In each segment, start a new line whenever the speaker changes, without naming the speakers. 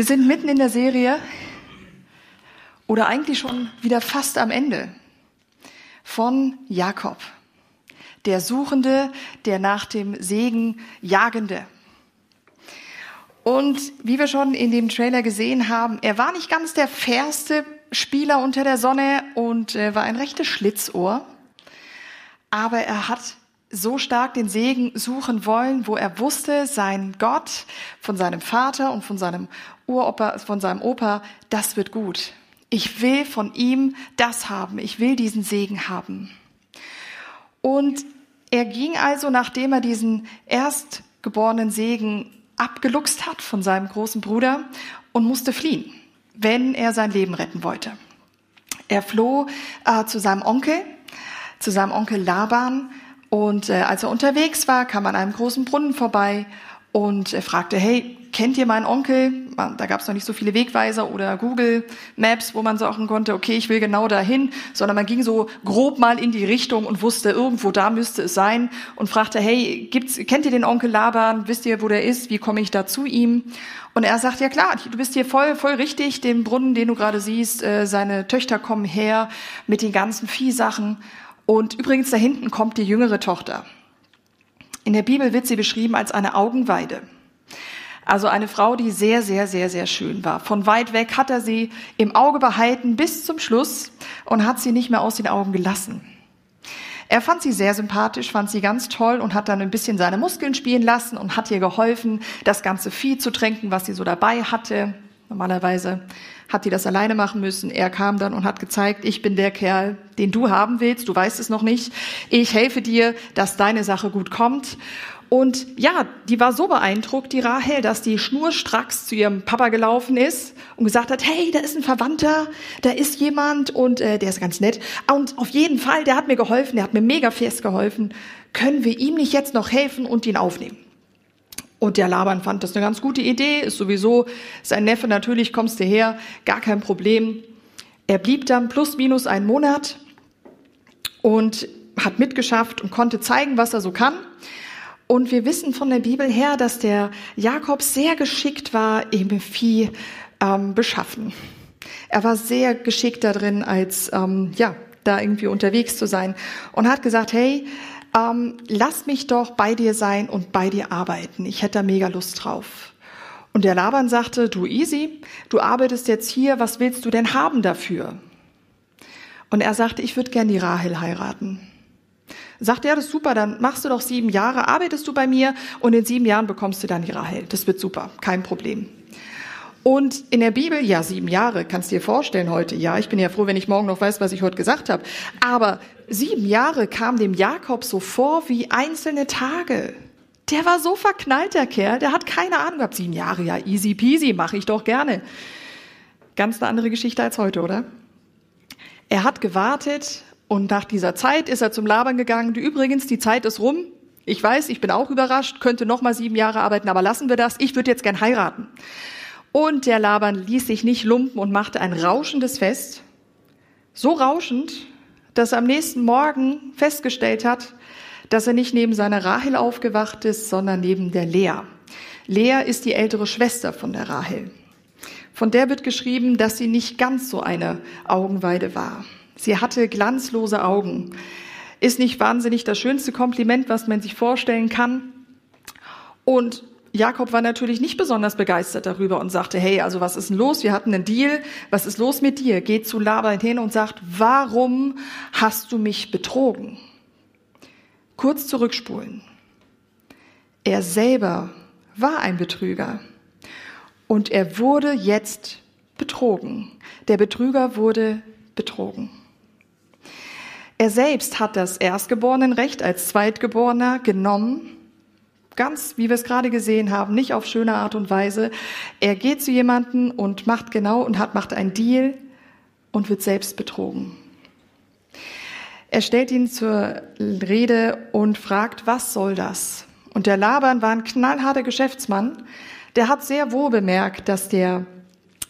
Wir sind mitten in der Serie oder eigentlich schon wieder fast am Ende von Jakob, der Suchende, der nach dem Segen Jagende. Und wie wir schon in dem Trailer gesehen haben, er war nicht ganz der fairste Spieler unter der Sonne und äh, war ein rechtes Schlitzohr. Aber er hat so stark den Segen suchen wollen, wo er wusste, sein Gott von seinem Vater und von seinem Uropa, von seinem Opa, das wird gut. Ich will von ihm das haben. Ich will diesen Segen haben. Und er ging also, nachdem er diesen erstgeborenen Segen abgeluchst hat von seinem großen Bruder und musste fliehen, wenn er sein Leben retten wollte. Er floh äh, zu seinem Onkel, zu seinem Onkel Laban und äh, als er unterwegs war, kam an einem großen Brunnen vorbei und er fragte, hey, kennt ihr meinen Onkel? Da gab es noch nicht so viele Wegweiser oder Google Maps, wo man sagen konnte, okay, ich will genau dahin, sondern man ging so grob mal in die Richtung und wusste, irgendwo da müsste es sein und fragte, hey, gibt's, kennt ihr den Onkel Laban? Wisst ihr, wo der ist? Wie komme ich da zu ihm? Und er sagt, ja klar, du bist hier voll, voll richtig, den Brunnen, den du gerade siehst, äh, seine Töchter kommen her mit den ganzen Viehsachen. Und übrigens, da hinten kommt die jüngere Tochter. In der Bibel wird sie beschrieben als eine Augenweide. Also eine Frau, die sehr, sehr, sehr, sehr schön war. Von weit weg hat er sie im Auge behalten bis zum Schluss und hat sie nicht mehr aus den Augen gelassen. Er fand sie sehr sympathisch, fand sie ganz toll und hat dann ein bisschen seine Muskeln spielen lassen und hat ihr geholfen, das ganze Vieh zu tränken, was sie so dabei hatte. Normalerweise hat die das alleine machen müssen. Er kam dann und hat gezeigt, ich bin der Kerl, den du haben willst. Du weißt es noch nicht. Ich helfe dir, dass deine Sache gut kommt. Und ja, die war so beeindruckt, die Rahel, dass die schnurstracks zu ihrem Papa gelaufen ist und gesagt hat, hey, da ist ein Verwandter, da ist jemand und äh, der ist ganz nett. Und auf jeden Fall, der hat mir geholfen, der hat mir mega fest geholfen. Können wir ihm nicht jetzt noch helfen und ihn aufnehmen? Und der Laban fand das eine ganz gute Idee, ist sowieso sein Neffe, natürlich kommst du her, gar kein Problem. Er blieb dann plus minus einen Monat und hat mitgeschafft und konnte zeigen, was er so kann. Und wir wissen von der Bibel her, dass der Jakob sehr geschickt war im Vieh ähm, beschaffen. Er war sehr geschickt darin, als ähm, ja da irgendwie unterwegs zu sein und hat gesagt, hey, ähm, lass mich doch bei dir sein und bei dir arbeiten. Ich hätte da mega Lust drauf. Und der Laban sagte, du easy, du arbeitest jetzt hier, was willst du denn haben dafür? Und er sagte, ich würde gern die Rahel heiraten. Sagt er, das ist super, dann machst du doch sieben Jahre, arbeitest du bei mir und in sieben Jahren bekommst du dann die Rahel. Das wird super, kein Problem. Und in der Bibel, ja, sieben Jahre, kannst du dir vorstellen heute. Ja, ich bin ja froh, wenn ich morgen noch weiß, was ich heute gesagt habe. Aber sieben Jahre kam dem Jakob so vor wie einzelne Tage. Der war so verknallt, der Kerl, der hat keine Ahnung gehabt. Sieben Jahre, ja, easy peasy, mache ich doch gerne. Ganz eine andere Geschichte als heute, oder? Er hat gewartet und nach dieser Zeit ist er zum Labern gegangen. Übrigens, die Zeit ist rum. Ich weiß, ich bin auch überrascht, könnte noch mal sieben Jahre arbeiten, aber lassen wir das. Ich würde jetzt gern heiraten. Und der Laban ließ sich nicht lumpen und machte ein rauschendes Fest. So rauschend, dass er am nächsten Morgen festgestellt hat, dass er nicht neben seiner Rahel aufgewacht ist, sondern neben der Lea. Lea ist die ältere Schwester von der Rahel. Von der wird geschrieben, dass sie nicht ganz so eine Augenweide war. Sie hatte glanzlose Augen. Ist nicht wahnsinnig das schönste Kompliment, was man sich vorstellen kann. Und Jakob war natürlich nicht besonders begeistert darüber und sagte, hey, also was ist denn los? Wir hatten einen Deal. Was ist los mit dir? Geht zu Laban hin und sagt, warum hast du mich betrogen? Kurz zurückspulen. Er selber war ein Betrüger und er wurde jetzt betrogen. Der Betrüger wurde betrogen. Er selbst hat das Erstgeborenenrecht als Zweitgeborener genommen ganz, wie wir es gerade gesehen haben, nicht auf schöne Art und Weise. Er geht zu jemanden und macht genau und hat, macht einen Deal und wird selbst betrogen. Er stellt ihn zur Rede und fragt, was soll das? Und der Laban war ein knallharter Geschäftsmann. Der hat sehr wohl bemerkt, dass der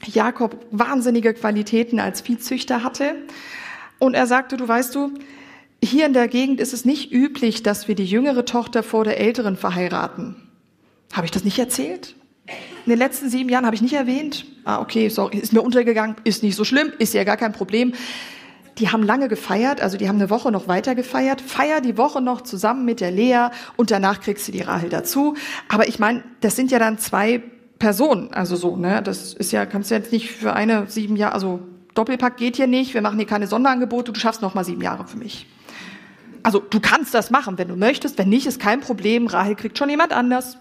Jakob wahnsinnige Qualitäten als Viehzüchter hatte. Und er sagte, du weißt du, hier in der Gegend ist es nicht üblich, dass wir die jüngere Tochter vor der älteren verheiraten. Habe ich das nicht erzählt? in den letzten sieben Jahren habe ich nicht erwähnt. Ah, okay, sorry, ist mir untergegangen, ist nicht so schlimm, ist ja gar kein Problem. Die haben lange gefeiert, also die haben eine Woche noch weiter gefeiert. Feier die Woche noch zusammen mit der Lea und danach kriegst du die Rahel dazu. Aber ich meine, das sind ja dann zwei Personen, also so, ne? Das ist ja, kannst du jetzt nicht für eine sieben Jahre, also Doppelpack geht hier nicht, wir machen hier keine Sonderangebote, du schaffst noch mal sieben Jahre für mich. Also du kannst das machen, wenn du möchtest, wenn nicht, ist kein Problem, Rahel kriegt schon jemand anders.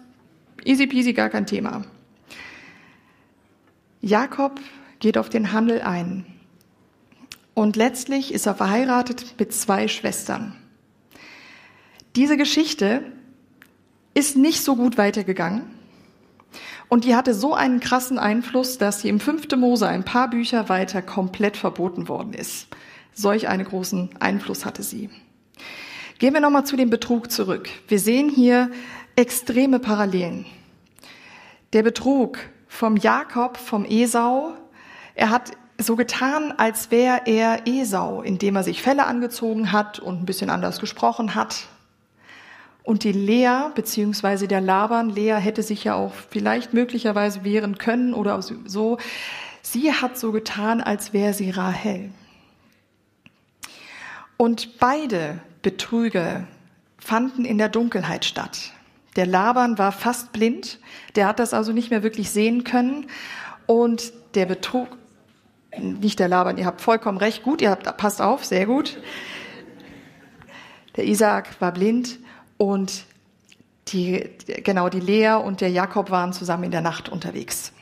Easy peasy, gar kein Thema. Jakob geht auf den Handel ein. Und letztlich ist er verheiratet mit zwei Schwestern. Diese Geschichte ist nicht so gut weitergegangen. Und die hatte so einen krassen Einfluss, dass sie im 5. Mose ein paar Bücher weiter komplett verboten worden ist. Solch einen großen Einfluss hatte sie. Gehen wir nochmal zu dem Betrug zurück. Wir sehen hier extreme Parallelen. Der Betrug vom Jakob, vom Esau, er hat so getan, als wäre er Esau, indem er sich Felle angezogen hat und ein bisschen anders gesprochen hat. Und die Lea, beziehungsweise der Laban, Lea hätte sich ja auch vielleicht möglicherweise wehren können oder so, sie hat so getan, als wäre sie Rahel. Und beide Betrüge fanden in der Dunkelheit statt. Der Laban war fast blind, der hat das also nicht mehr wirklich sehen können. Und der Betrug, nicht der Laban, ihr habt vollkommen recht, gut, ihr habt, passt auf, sehr gut. Der Isaak war blind und die, genau, die Lea und der Jakob waren zusammen in der Nacht unterwegs.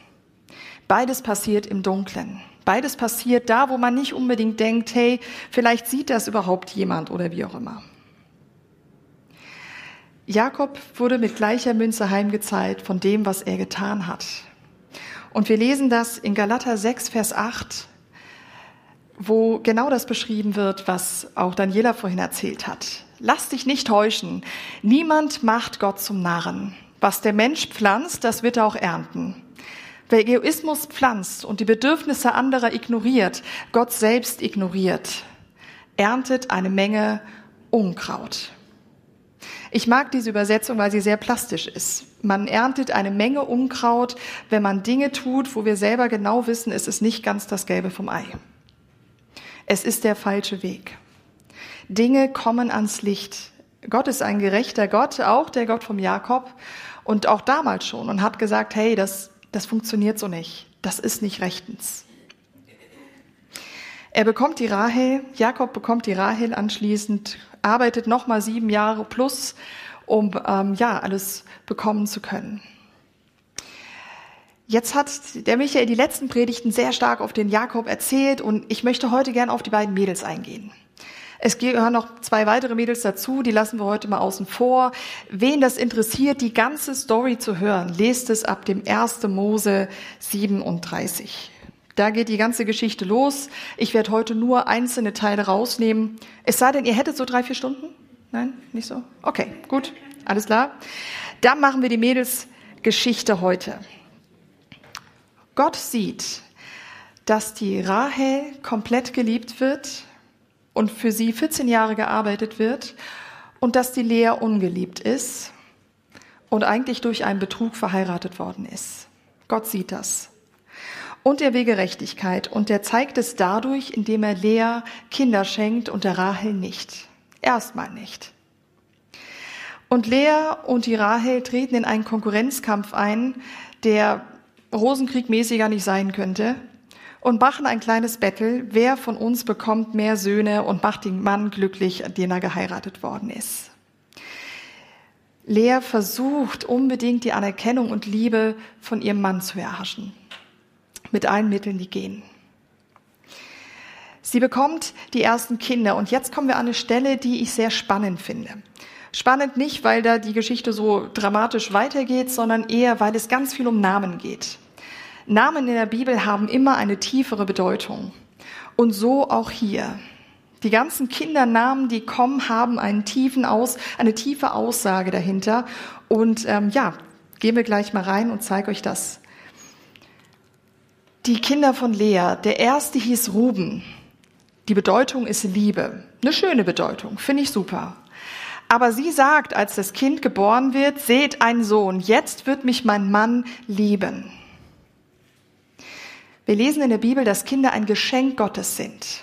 Beides passiert im Dunkeln. Beides passiert da, wo man nicht unbedingt denkt, hey, vielleicht sieht das überhaupt jemand oder wie auch immer. Jakob wurde mit gleicher Münze heimgezahlt von dem, was er getan hat. Und wir lesen das in Galater 6, Vers 8, wo genau das beschrieben wird, was auch Daniela vorhin erzählt hat. Lass dich nicht täuschen. Niemand macht Gott zum Narren. Was der Mensch pflanzt, das wird er auch ernten. Wer Egoismus pflanzt und die Bedürfnisse anderer ignoriert, Gott selbst ignoriert, erntet eine Menge Unkraut. Ich mag diese Übersetzung, weil sie sehr plastisch ist. Man erntet eine Menge Unkraut, wenn man Dinge tut, wo wir selber genau wissen, es ist nicht ganz das Gelbe vom Ei. Es ist der falsche Weg. Dinge kommen ans Licht. Gott ist ein gerechter Gott, auch der Gott vom Jakob und auch damals schon und hat gesagt, hey, das, das funktioniert so nicht. Das ist nicht rechtens. Er bekommt die Rahel, Jakob bekommt die Rahel anschließend, arbeitet nochmal sieben Jahre plus, um ähm, ja alles bekommen zu können. Jetzt hat der Michael die letzten Predigten sehr stark auf den Jakob erzählt und ich möchte heute gern auf die beiden Mädels eingehen. Es gehören noch zwei weitere Mädels dazu, die lassen wir heute mal außen vor. Wen das interessiert, die ganze Story zu hören, lest es ab dem 1. Mose 37. Da geht die ganze Geschichte los. Ich werde heute nur einzelne Teile rausnehmen. Es sei denn, ihr hättet so drei, vier Stunden? Nein, nicht so? Okay, gut, alles klar. Dann machen wir die Mädels Geschichte heute. Gott sieht, dass die Rahel komplett geliebt wird und für sie 14 Jahre gearbeitet wird und dass die Lea ungeliebt ist und eigentlich durch einen Betrug verheiratet worden ist. Gott sieht das und er will Gerechtigkeit. Und er zeigt es dadurch, indem er Lea Kinder schenkt und der Rahel nicht. Erstmal nicht. Und Lea und die Rahel treten in einen Konkurrenzkampf ein, der Rosenkriegmäßiger nicht sein könnte, und machen ein kleines Battle, wer von uns bekommt mehr Söhne und macht den Mann glücklich, den er geheiratet worden ist. Lea versucht unbedingt die Anerkennung und Liebe von ihrem Mann zu erhaschen mit allen Mitteln, die gehen. Sie bekommt die ersten Kinder und jetzt kommen wir an eine Stelle, die ich sehr spannend finde. Spannend nicht, weil da die Geschichte so dramatisch weitergeht, sondern eher, weil es ganz viel um Namen geht. Namen in der Bibel haben immer eine tiefere Bedeutung. Und so auch hier. Die ganzen Kindernamen, die kommen, haben einen tiefen Aus, eine tiefe Aussage dahinter. Und ähm, ja, gehen wir gleich mal rein und zeige euch das. Die Kinder von Lea, der erste hieß Ruben. Die Bedeutung ist Liebe. Eine schöne Bedeutung, finde ich super. Aber sie sagt, als das Kind geboren wird, seht einen Sohn, jetzt wird mich mein Mann lieben. Wir lesen in der Bibel, dass Kinder ein Geschenk Gottes sind.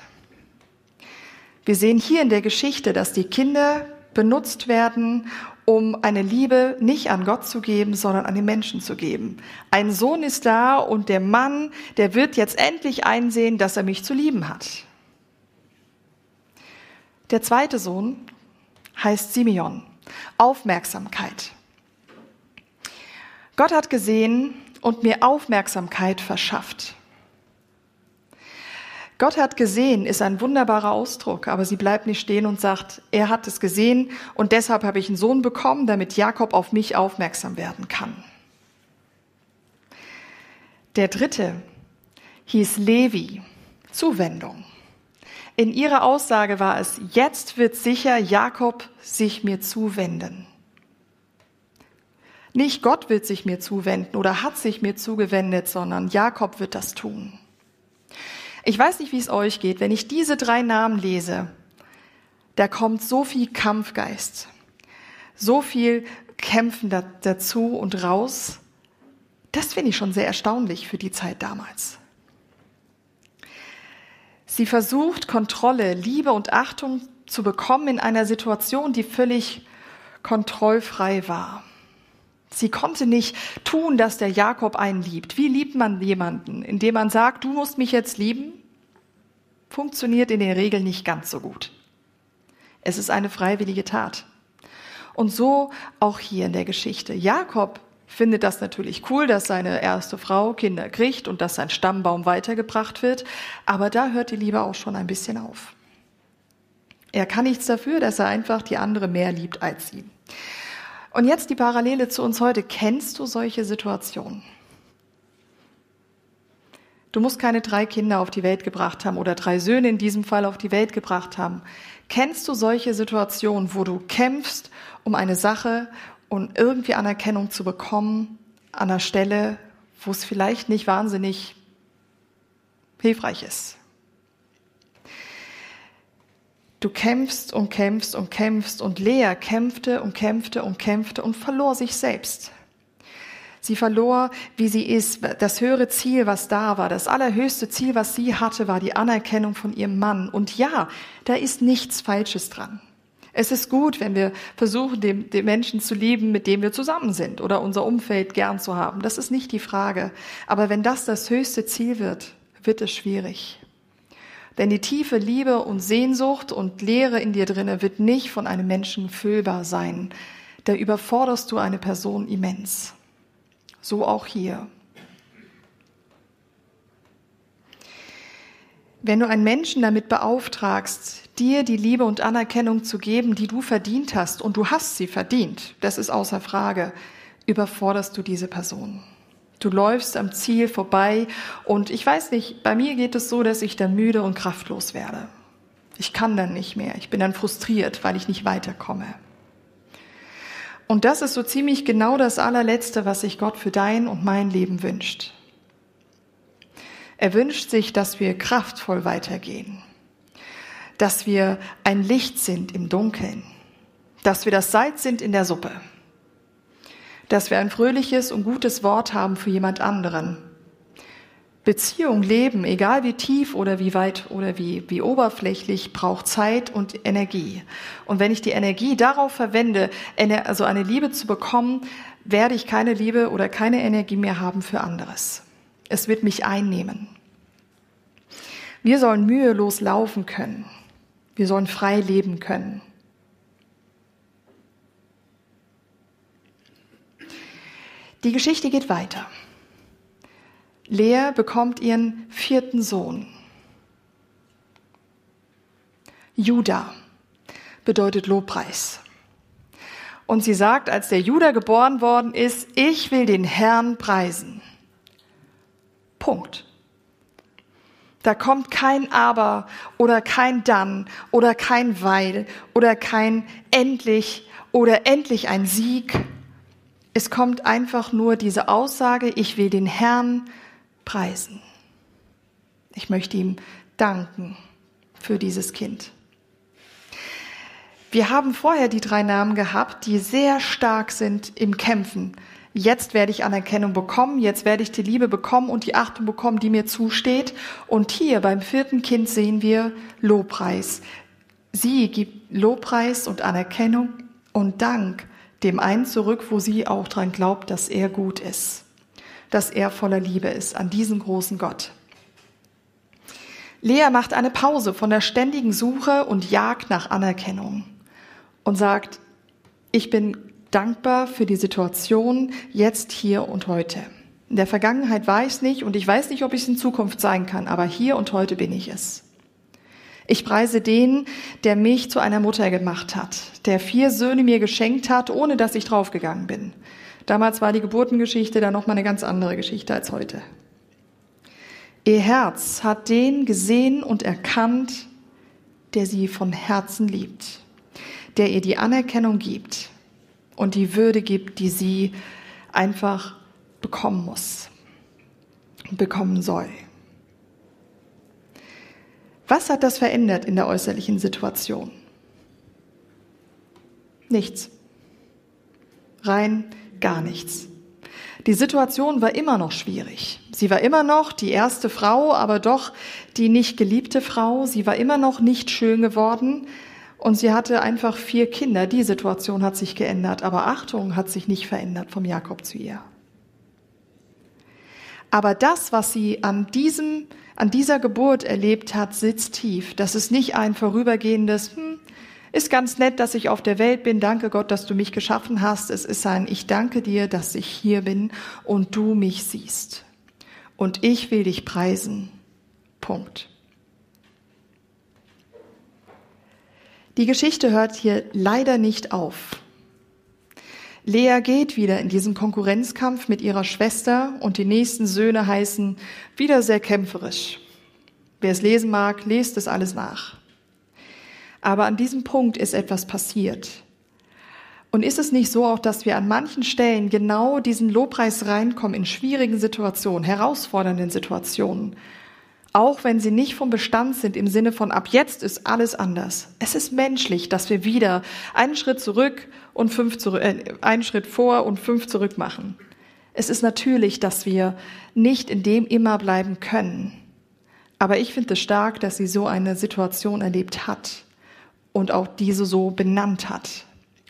Wir sehen hier in der Geschichte, dass die Kinder benutzt werden, um eine Liebe nicht an Gott zu geben, sondern an den Menschen zu geben. Ein Sohn ist da und der Mann, der wird jetzt endlich einsehen, dass er mich zu lieben hat. Der zweite Sohn heißt Simeon. Aufmerksamkeit. Gott hat gesehen und mir Aufmerksamkeit verschafft. Gott hat gesehen ist ein wunderbarer Ausdruck, aber sie bleibt nicht stehen und sagt, er hat es gesehen und deshalb habe ich einen Sohn bekommen, damit Jakob auf mich aufmerksam werden kann. Der dritte hieß Levi, Zuwendung. In ihrer Aussage war es, jetzt wird sicher Jakob sich mir zuwenden. Nicht Gott wird sich mir zuwenden oder hat sich mir zugewendet, sondern Jakob wird das tun. Ich weiß nicht, wie es euch geht. Wenn ich diese drei Namen lese, da kommt so viel Kampfgeist, so viel Kämpfen da, dazu und raus. Das finde ich schon sehr erstaunlich für die Zeit damals. Sie versucht, Kontrolle, Liebe und Achtung zu bekommen in einer Situation, die völlig kontrollfrei war. Sie konnte nicht tun, dass der Jakob einen liebt. Wie liebt man jemanden? Indem man sagt, du musst mich jetzt lieben? Funktioniert in der Regel nicht ganz so gut. Es ist eine freiwillige Tat. Und so auch hier in der Geschichte. Jakob findet das natürlich cool, dass seine erste Frau Kinder kriegt und dass sein Stammbaum weitergebracht wird, aber da hört die Liebe auch schon ein bisschen auf. Er kann nichts dafür, dass er einfach die andere mehr liebt als ihn. Und jetzt die Parallele zu uns heute. Kennst du solche Situationen? Du musst keine drei Kinder auf die Welt gebracht haben oder drei Söhne in diesem Fall auf die Welt gebracht haben. Kennst du solche Situationen, wo du kämpfst um eine Sache und irgendwie Anerkennung zu bekommen an einer Stelle, wo es vielleicht nicht wahnsinnig hilfreich ist? Du kämpfst und kämpfst und kämpfst und Lea kämpfte und kämpfte und kämpfte und verlor sich selbst. Sie verlor, wie sie ist. Das höhere Ziel, was da war, das allerhöchste Ziel, was sie hatte, war die Anerkennung von ihrem Mann. Und ja, da ist nichts Falsches dran. Es ist gut, wenn wir versuchen, den, den Menschen zu lieben, mit dem wir zusammen sind oder unser Umfeld gern zu haben. Das ist nicht die Frage. Aber wenn das das höchste Ziel wird, wird es schwierig. Denn die tiefe Liebe und Sehnsucht und Leere in dir drinne wird nicht von einem Menschen füllbar sein. Da überforderst du eine Person immens. So auch hier. Wenn du einen Menschen damit beauftragst, dir die Liebe und Anerkennung zu geben, die du verdient hast, und du hast sie verdient, das ist außer Frage, überforderst du diese Person. Du läufst am Ziel vorbei und ich weiß nicht, bei mir geht es so, dass ich dann müde und kraftlos werde. Ich kann dann nicht mehr. Ich bin dann frustriert, weil ich nicht weiterkomme. Und das ist so ziemlich genau das allerletzte, was sich Gott für dein und mein Leben wünscht. Er wünscht sich, dass wir kraftvoll weitergehen, dass wir ein Licht sind im Dunkeln, dass wir das Salz sind in der Suppe dass wir ein fröhliches und gutes Wort haben für jemand anderen. Beziehung, Leben, egal wie tief oder wie weit oder wie, wie oberflächlich, braucht Zeit und Energie. Und wenn ich die Energie darauf verwende, also eine Liebe zu bekommen, werde ich keine Liebe oder keine Energie mehr haben für anderes. Es wird mich einnehmen. Wir sollen mühelos laufen können. Wir sollen frei leben können. Die Geschichte geht weiter. Lea bekommt ihren vierten Sohn. Judah bedeutet Lobpreis. Und sie sagt, als der Judah geboren worden ist, ich will den Herrn preisen. Punkt. Da kommt kein Aber oder kein Dann oder kein Weil oder kein Endlich oder endlich ein Sieg es kommt einfach nur diese Aussage, ich will den Herrn preisen. Ich möchte ihm danken für dieses Kind. Wir haben vorher die drei Namen gehabt, die sehr stark sind im Kämpfen. Jetzt werde ich Anerkennung bekommen, jetzt werde ich die Liebe bekommen und die Achtung bekommen, die mir zusteht. Und hier beim vierten Kind sehen wir Lobpreis. Sie gibt Lobpreis und Anerkennung und Dank dem einen zurück, wo sie auch dran glaubt, dass er gut ist, dass er voller Liebe ist, an diesen großen Gott. Lea macht eine Pause von der ständigen Suche und Jagd nach Anerkennung und sagt, ich bin dankbar für die Situation jetzt, hier und heute. In der Vergangenheit war ich es nicht und ich weiß nicht, ob ich es in Zukunft sein kann, aber hier und heute bin ich es. Ich preise den, der mich zu einer Mutter gemacht hat, der vier Söhne mir geschenkt hat, ohne dass ich draufgegangen bin. Damals war die Geburtengeschichte dann noch mal eine ganz andere Geschichte als heute. Ihr Herz hat den gesehen und erkannt, der sie von Herzen liebt, der ihr die Anerkennung gibt und die Würde gibt, die sie einfach bekommen muss, bekommen soll. Was hat das verändert in der äußerlichen Situation? Nichts. Rein gar nichts. Die Situation war immer noch schwierig. Sie war immer noch die erste Frau, aber doch die nicht geliebte Frau. Sie war immer noch nicht schön geworden und sie hatte einfach vier Kinder. Die Situation hat sich geändert, aber Achtung hat sich nicht verändert vom Jakob zu ihr. Aber das, was sie an diesem, an dieser Geburt erlebt hat, sitzt tief. Das ist nicht ein vorübergehendes, hm, ist ganz nett, dass ich auf der Welt bin. Danke Gott, dass du mich geschaffen hast. Es ist ein, ich danke dir, dass ich hier bin und du mich siehst. Und ich will dich preisen. Punkt. Die Geschichte hört hier leider nicht auf. Lea geht wieder in diesen Konkurrenzkampf mit ihrer Schwester und die nächsten Söhne heißen wieder sehr kämpferisch. Wer es lesen mag, lest es alles nach. Aber an diesem Punkt ist etwas passiert. Und ist es nicht so auch, dass wir an manchen Stellen genau diesen Lobpreis reinkommen in schwierigen Situationen, herausfordernden Situationen, auch wenn sie nicht vom Bestand sind im Sinne von ab jetzt ist alles anders. Es ist menschlich, dass wir wieder einen Schritt zurück und fünf zurück, äh, einen Schritt vor und fünf zurück machen. Es ist natürlich, dass wir nicht in dem immer bleiben können. Aber ich finde es stark, dass sie so eine Situation erlebt hat und auch diese so benannt hat.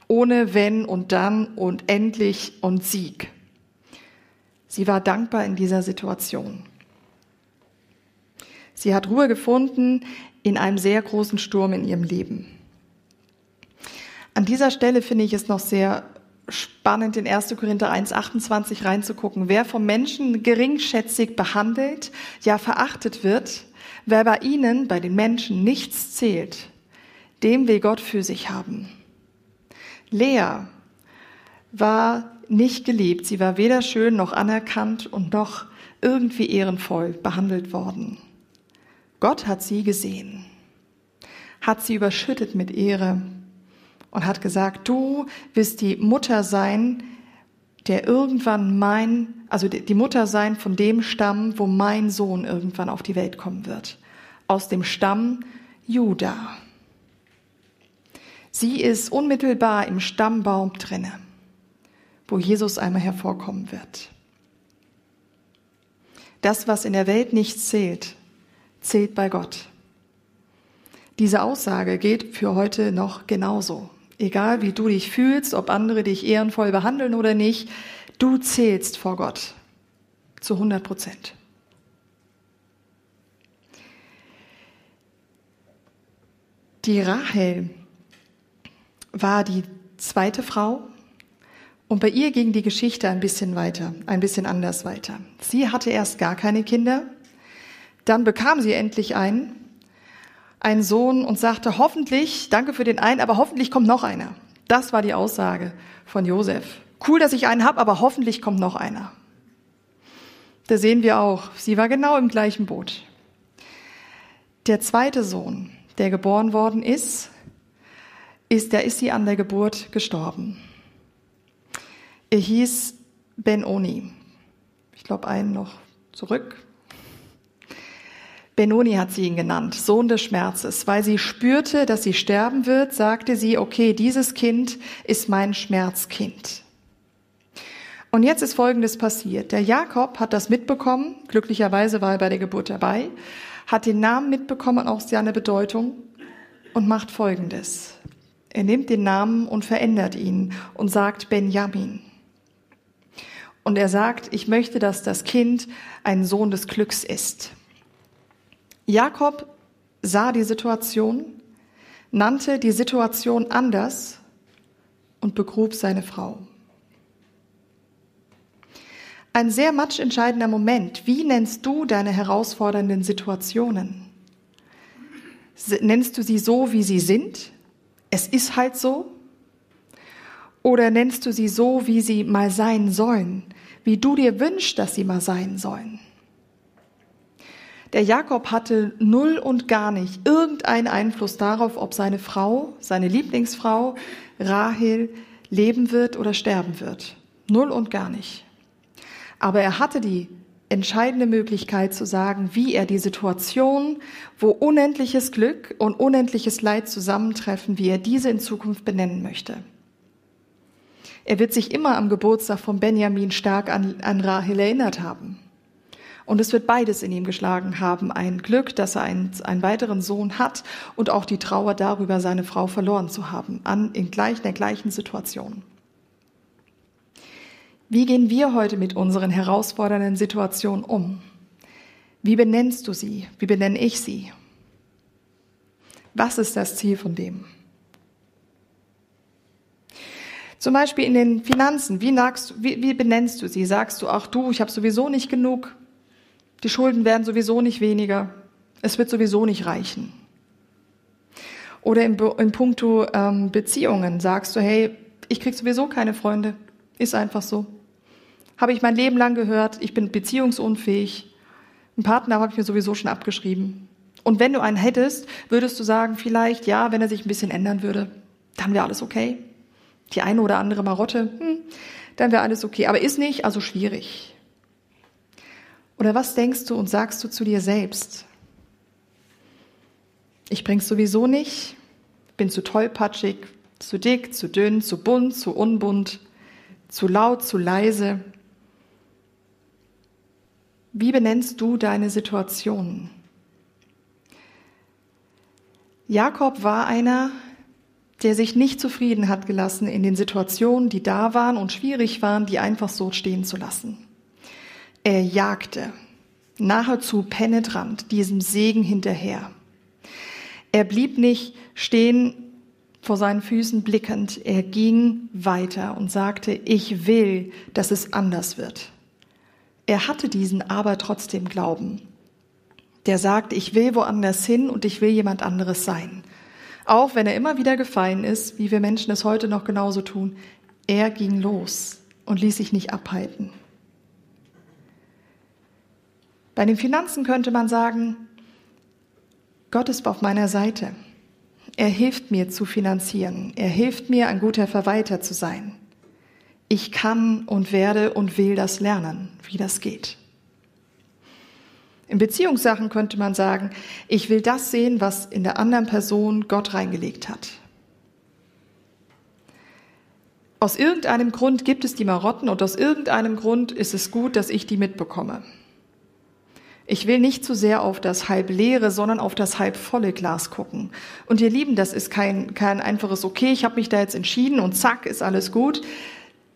Ohne wenn und dann und endlich und Sieg. Sie war dankbar in dieser Situation. Sie hat Ruhe gefunden in einem sehr großen Sturm in ihrem Leben. An dieser Stelle finde ich es noch sehr spannend, in 1. Korinther 1,28 reinzugucken. Wer vom Menschen geringschätzig behandelt, ja verachtet wird, wer bei ihnen, bei den Menschen nichts zählt, dem will Gott für sich haben. Lea war nicht geliebt. Sie war weder schön noch anerkannt und noch irgendwie ehrenvoll behandelt worden. Gott hat sie gesehen, hat sie überschüttet mit Ehre und hat gesagt, du wirst die Mutter sein, der irgendwann mein, also die Mutter sein von dem Stamm, wo mein Sohn irgendwann auf die Welt kommen wird. Aus dem Stamm Juda. Sie ist unmittelbar im Stammbaum drinne, wo Jesus einmal hervorkommen wird. Das, was in der Welt nicht zählt, zählt bei Gott. Diese Aussage geht für heute noch genauso. Egal wie du dich fühlst, ob andere dich ehrenvoll behandeln oder nicht, du zählst vor Gott zu 100 Prozent. Die Rahel war die zweite Frau und bei ihr ging die Geschichte ein bisschen weiter, ein bisschen anders weiter. Sie hatte erst gar keine Kinder dann bekam sie endlich einen, einen Sohn und sagte, hoffentlich, danke für den einen, aber hoffentlich kommt noch einer. Das war die Aussage von Josef. Cool, dass ich einen habe, aber hoffentlich kommt noch einer. Da sehen wir auch, sie war genau im gleichen Boot. Der zweite Sohn, der geboren worden ist, ist, der ist sie an der Geburt gestorben. Er hieß Ben-Oni. Ich glaube, einen noch zurück. Benoni hat sie ihn genannt, Sohn des Schmerzes. Weil sie spürte, dass sie sterben wird, sagte sie, okay, dieses Kind ist mein Schmerzkind. Und jetzt ist Folgendes passiert. Der Jakob hat das mitbekommen, glücklicherweise war er bei der Geburt dabei, hat den Namen mitbekommen und auch seine Bedeutung und macht Folgendes. Er nimmt den Namen und verändert ihn und sagt Benjamin. Und er sagt, ich möchte, dass das Kind ein Sohn des Glücks ist. Jakob sah die Situation, nannte die Situation anders und begrub seine Frau. Ein sehr matchentscheidender Moment. Wie nennst du deine herausfordernden Situationen? Nennst du sie so, wie sie sind? Es ist halt so? Oder nennst du sie so, wie sie mal sein sollen? Wie du dir wünschst, dass sie mal sein sollen? Der Jakob hatte null und gar nicht irgendeinen Einfluss darauf, ob seine Frau, seine Lieblingsfrau, Rahel, leben wird oder sterben wird. Null und gar nicht. Aber er hatte die entscheidende Möglichkeit zu sagen, wie er die Situation, wo unendliches Glück und unendliches Leid zusammentreffen, wie er diese in Zukunft benennen möchte. Er wird sich immer am Geburtstag von Benjamin stark an, an Rahel erinnert haben. Und es wird beides in ihm geschlagen haben. Ein Glück, dass er einen, einen weiteren Sohn hat und auch die Trauer darüber, seine Frau verloren zu haben, an, in, gleich, der gleichen Situation. Wie gehen wir heute mit unseren herausfordernden Situationen um? Wie benennst du sie? Wie benenne ich sie? Was ist das Ziel von dem? Zum Beispiel in den Finanzen, wie, sagst, wie, wie benennst du sie? Sagst du, ach du, ich habe sowieso nicht genug, die Schulden werden sowieso nicht weniger. Es wird sowieso nicht reichen. Oder in, in puncto ähm, Beziehungen sagst du, hey, ich krieg sowieso keine Freunde. Ist einfach so. Habe ich mein Leben lang gehört, ich bin beziehungsunfähig. Einen Partner habe ich mir sowieso schon abgeschrieben. Und wenn du einen hättest, würdest du sagen, vielleicht, ja, wenn er sich ein bisschen ändern würde, dann wäre alles okay. Die eine oder andere Marotte, hm, dann wäre alles okay. Aber ist nicht, also schwierig. Oder was denkst du und sagst du zu dir selbst? Ich bring's sowieso nicht, bin zu tollpatschig, zu dick, zu dünn, zu bunt, zu unbunt, zu laut, zu leise. Wie benennst du deine Situationen? Jakob war einer, der sich nicht zufrieden hat gelassen in den Situationen, die da waren und schwierig waren, die einfach so stehen zu lassen. Er jagte nahezu penetrant diesem Segen hinterher. Er blieb nicht stehen vor seinen Füßen blickend, er ging weiter und sagte, ich will, dass es anders wird. Er hatte diesen aber trotzdem Glauben. Der sagt, ich will woanders hin und ich will jemand anderes sein. Auch wenn er immer wieder gefallen ist, wie wir Menschen es heute noch genauso tun, er ging los und ließ sich nicht abhalten. Bei den Finanzen könnte man sagen, Gott ist auf meiner Seite. Er hilft mir zu finanzieren. Er hilft mir, ein guter Verwalter zu sein. Ich kann und werde und will das lernen, wie das geht. In Beziehungssachen könnte man sagen, ich will das sehen, was in der anderen Person Gott reingelegt hat. Aus irgendeinem Grund gibt es die Marotten und aus irgendeinem Grund ist es gut, dass ich die mitbekomme. Ich will nicht zu sehr auf das halb leere, sondern auf das halb volle Glas gucken. Und ihr Lieben, das ist kein, kein einfaches Okay, ich habe mich da jetzt entschieden und zack, ist alles gut.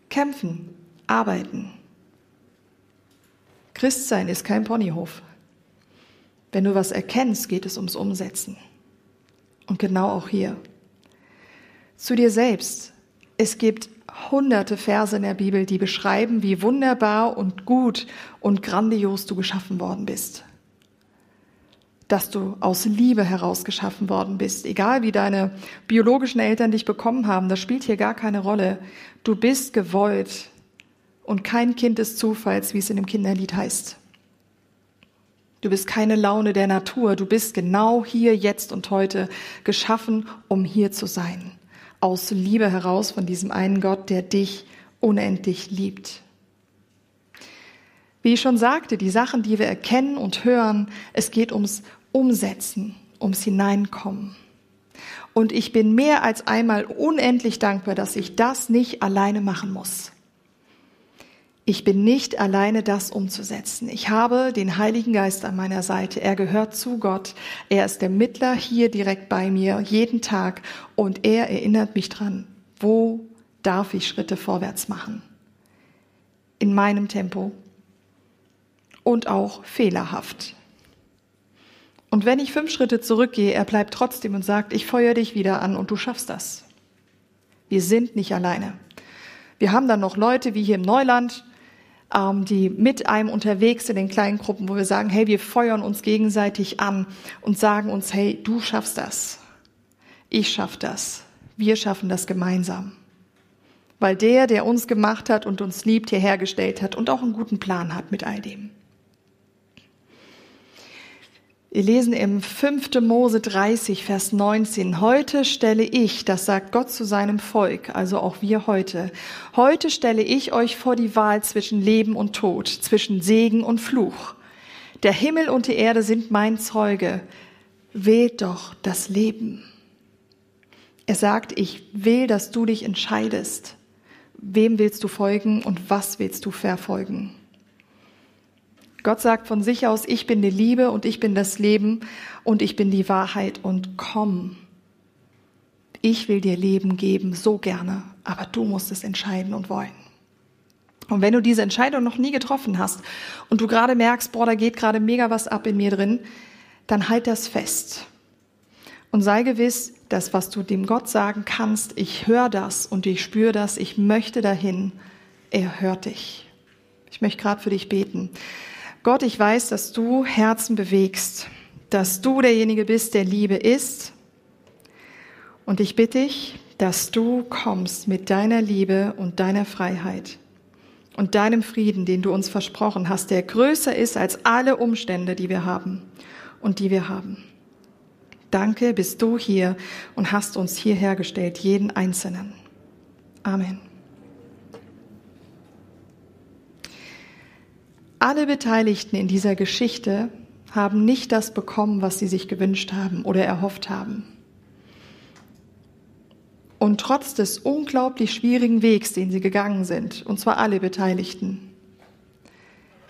Kämpfen, arbeiten. Christsein ist kein Ponyhof. Wenn du was erkennst, geht es ums Umsetzen. Und genau auch hier. Zu dir selbst. Es gibt hunderte Verse in der Bibel, die beschreiben, wie wunderbar und gut und grandios du geschaffen worden bist. Dass du aus Liebe heraus geschaffen worden bist. Egal wie deine biologischen Eltern dich bekommen haben, das spielt hier gar keine Rolle. Du bist gewollt und kein Kind des Zufalls, wie es in dem Kinderlied heißt. Du bist keine Laune der Natur. Du bist genau hier, jetzt und heute geschaffen, um hier zu sein aus Liebe heraus von diesem einen Gott, der dich unendlich liebt. Wie ich schon sagte, die Sachen, die wir erkennen und hören, es geht ums Umsetzen, ums Hineinkommen. Und ich bin mehr als einmal unendlich dankbar, dass ich das nicht alleine machen muss. Ich bin nicht alleine, das umzusetzen. Ich habe den Heiligen Geist an meiner Seite. Er gehört zu Gott. Er ist der Mittler hier direkt bei mir, jeden Tag. Und er erinnert mich dran, wo darf ich Schritte vorwärts machen. In meinem Tempo. Und auch fehlerhaft. Und wenn ich fünf Schritte zurückgehe, er bleibt trotzdem und sagt, ich feuer dich wieder an und du schaffst das. Wir sind nicht alleine. Wir haben dann noch Leute wie hier im Neuland, ähm, die mit einem unterwegs in den kleinen Gruppen, wo wir sagen, hey, wir feuern uns gegenseitig an und sagen uns, hey, du schaffst das. Ich schaff das. Wir schaffen das gemeinsam. Weil der, der uns gemacht hat und uns liebt, hierher gestellt hat und auch einen guten Plan hat mit all dem. Wir lesen im 5. Mose 30, Vers 19. Heute stelle ich, das sagt Gott zu seinem Volk, also auch wir heute, heute stelle ich euch vor die Wahl zwischen Leben und Tod, zwischen Segen und Fluch. Der Himmel und die Erde sind mein Zeuge. Wählt doch das Leben. Er sagt, ich will, dass du dich entscheidest. Wem willst du folgen und was willst du verfolgen? Gott sagt von sich aus, ich bin die Liebe und ich bin das Leben und ich bin die Wahrheit und komm. Ich will dir Leben geben, so gerne, aber du musst es entscheiden und wollen. Und wenn du diese Entscheidung noch nie getroffen hast und du gerade merkst, boah, da geht gerade mega was ab in mir drin, dann halt das fest. Und sei gewiss, dass was du dem Gott sagen kannst, ich höre das und ich spüre das, ich möchte dahin, er hört dich. Ich möchte gerade für dich beten. Gott, ich weiß, dass du Herzen bewegst, dass du derjenige bist, der Liebe ist. Und ich bitte dich, dass du kommst mit deiner Liebe und deiner Freiheit und deinem Frieden, den du uns versprochen hast, der größer ist als alle Umstände, die wir haben und die wir haben. Danke, bist du hier und hast uns hierher gestellt, jeden Einzelnen. Amen. Alle Beteiligten in dieser Geschichte haben nicht das bekommen, was sie sich gewünscht haben oder erhofft haben. Und trotz des unglaublich schwierigen Wegs, den sie gegangen sind, und zwar alle Beteiligten,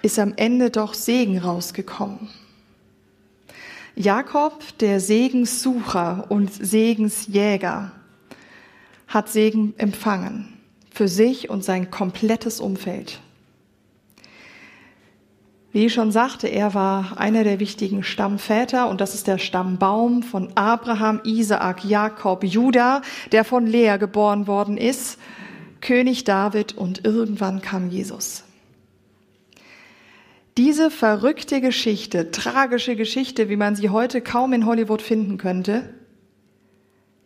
ist am Ende doch Segen rausgekommen. Jakob, der Segenssucher und Segensjäger, hat Segen empfangen für sich und sein komplettes Umfeld. Wie ich schon sagte, er war einer der wichtigen Stammväter und das ist der Stammbaum von Abraham, Isaak, Jakob, Judah, der von Lea geboren worden ist, König David und irgendwann kam Jesus. Diese verrückte Geschichte, tragische Geschichte, wie man sie heute kaum in Hollywood finden könnte,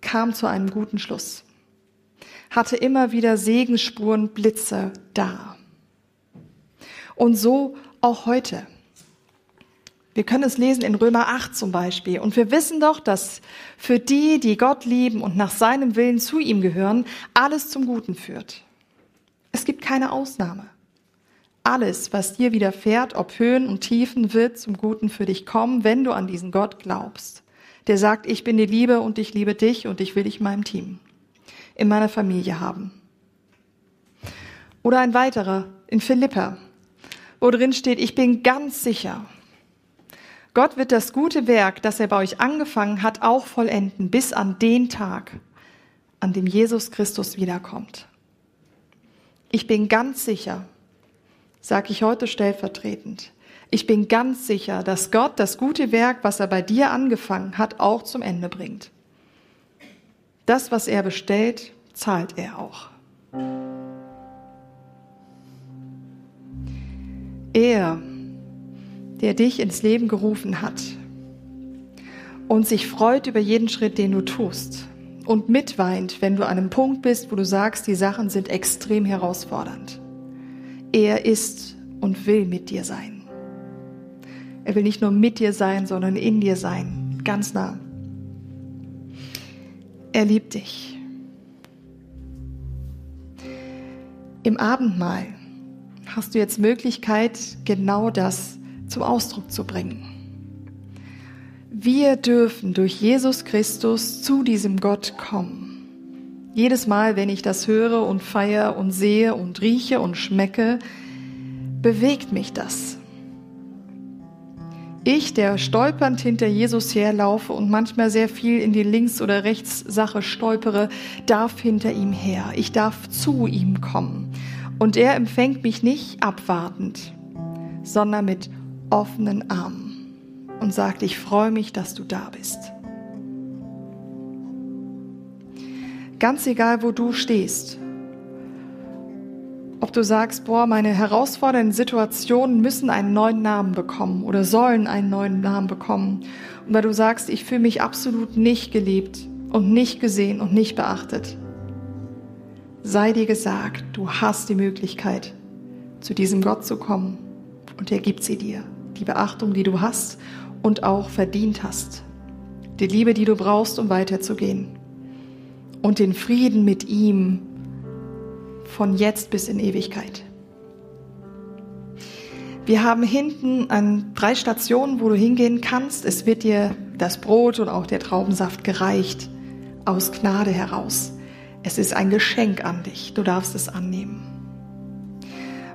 kam zu einem guten Schluss, hatte immer wieder Segensspuren, Blitze da. Und so auch heute. Wir können es lesen in Römer 8 zum Beispiel. Und wir wissen doch, dass für die, die Gott lieben und nach seinem Willen zu ihm gehören, alles zum Guten führt. Es gibt keine Ausnahme. Alles, was dir widerfährt, ob Höhen und Tiefen, wird zum Guten für dich kommen, wenn du an diesen Gott glaubst. Der sagt, ich bin die Liebe und ich liebe dich und ich will dich in meinem Team, in meiner Familie haben. Oder ein weiterer in Philippa wo drin steht, ich bin ganz sicher, Gott wird das gute Werk, das er bei euch angefangen hat, auch vollenden, bis an den Tag, an dem Jesus Christus wiederkommt. Ich bin ganz sicher, sage ich heute stellvertretend, ich bin ganz sicher, dass Gott das gute Werk, was er bei dir angefangen hat, auch zum Ende bringt. Das, was er bestellt, zahlt er auch. Er, der dich ins Leben gerufen hat und sich freut über jeden Schritt, den du tust und mitweint, wenn du an einem Punkt bist, wo du sagst, die Sachen sind extrem herausfordernd. Er ist und will mit dir sein. Er will nicht nur mit dir sein, sondern in dir sein, ganz nah. Er liebt dich. Im Abendmahl hast du jetzt Möglichkeit, genau das zum Ausdruck zu bringen. Wir dürfen durch Jesus Christus zu diesem Gott kommen. Jedes Mal, wenn ich das höre und feiere und sehe und rieche und schmecke, bewegt mich das. Ich, der stolpernd hinter Jesus herlaufe und manchmal sehr viel in die Links- oder Rechtssache stolpere, darf hinter ihm her. Ich darf zu ihm kommen. Und er empfängt mich nicht abwartend, sondern mit offenen Armen und sagt, ich freue mich, dass du da bist. Ganz egal, wo du stehst, ob du sagst, boah, meine herausfordernden Situationen müssen einen neuen Namen bekommen oder sollen einen neuen Namen bekommen. Weil du sagst, ich fühle mich absolut nicht geliebt und nicht gesehen und nicht beachtet. Sei dir gesagt, du hast die Möglichkeit, zu diesem Gott zu kommen und er gibt sie dir. Die Beachtung, die du hast und auch verdient hast. Die Liebe, die du brauchst, um weiterzugehen. Und den Frieden mit ihm, von jetzt bis in Ewigkeit. Wir haben hinten an drei Stationen, wo du hingehen kannst. Es wird dir das Brot und auch der Traubensaft gereicht aus Gnade heraus. Es ist ein Geschenk an dich. Du darfst es annehmen.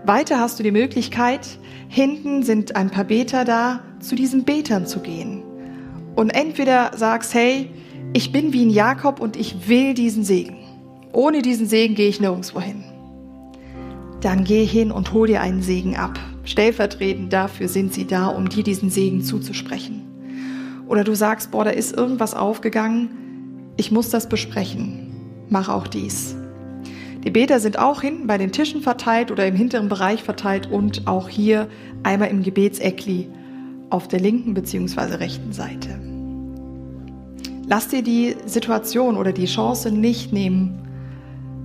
Weiter hast du die Möglichkeit, hinten sind ein paar Beter da, zu diesen Betern zu gehen. Und entweder sagst, hey, ich bin wie ein Jakob und ich will diesen Segen. Ohne diesen Segen gehe ich nirgendwo hin. Dann geh hin und hol dir einen Segen ab. Stellvertretend dafür sind sie da, um dir diesen Segen zuzusprechen. Oder du sagst, boah, da ist irgendwas aufgegangen, ich muss das besprechen. Mach auch dies. Die Beter sind auch hinten bei den Tischen verteilt oder im hinteren Bereich verteilt und auch hier einmal im Gebetseckli auf der linken bzw. rechten Seite. Lass dir die Situation oder die Chance nicht nehmen,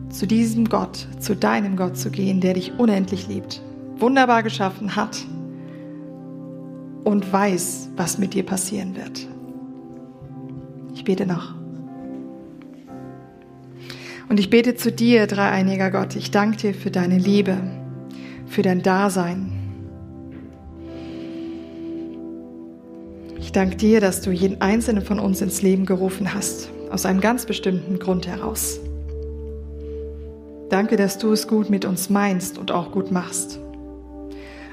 zu diesem Gott, zu deinem Gott zu gehen, der dich unendlich liebt, wunderbar geschaffen hat und weiß, was mit dir passieren wird. Ich bete noch. Und ich bete zu dir, dreieiniger Gott. Ich danke dir für deine Liebe, für dein Dasein. Ich danke dir, dass du jeden einzelnen von uns ins Leben gerufen hast, aus einem ganz bestimmten Grund heraus. Danke, dass du es gut mit uns meinst und auch gut machst.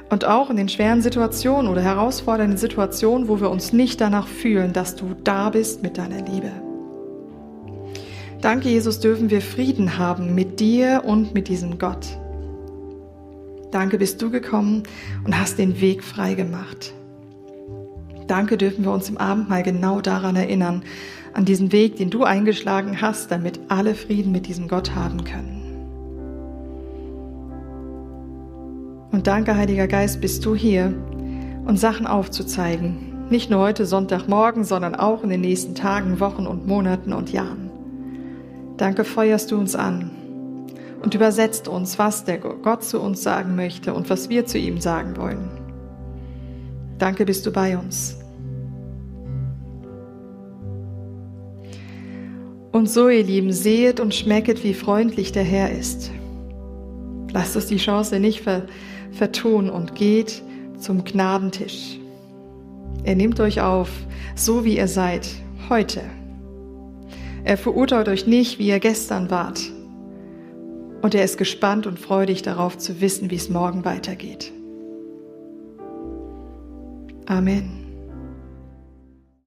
Und auch in den schweren Situationen oder herausfordernden Situationen, wo wir uns nicht danach fühlen, dass du da bist mit deiner Liebe. Danke, Jesus, dürfen wir Frieden haben mit dir und mit diesem Gott. Danke, bist du gekommen und hast den Weg frei gemacht. Danke, dürfen wir uns im Abendmahl genau daran erinnern, an diesen Weg, den du eingeschlagen hast, damit alle Frieden mit diesem Gott haben können. Und danke, Heiliger Geist, bist du hier, uns Sachen aufzuzeigen. Nicht nur heute Sonntagmorgen, sondern auch in den nächsten Tagen, Wochen und Monaten und Jahren. Danke, feuerst du uns an und übersetzt uns, was der Gott zu uns sagen möchte und was wir zu ihm sagen wollen. Danke, bist du bei uns. Und so, ihr Lieben, sehet und schmecket, wie freundlich der Herr ist. Lasst uns die Chance nicht ver vertun und geht zum Gnadentisch. Er nimmt euch auf, so wie ihr seid, heute. Er verurteilt euch nicht, wie ihr gestern wart. Und er ist gespannt und freudig darauf zu wissen, wie es morgen weitergeht. Amen.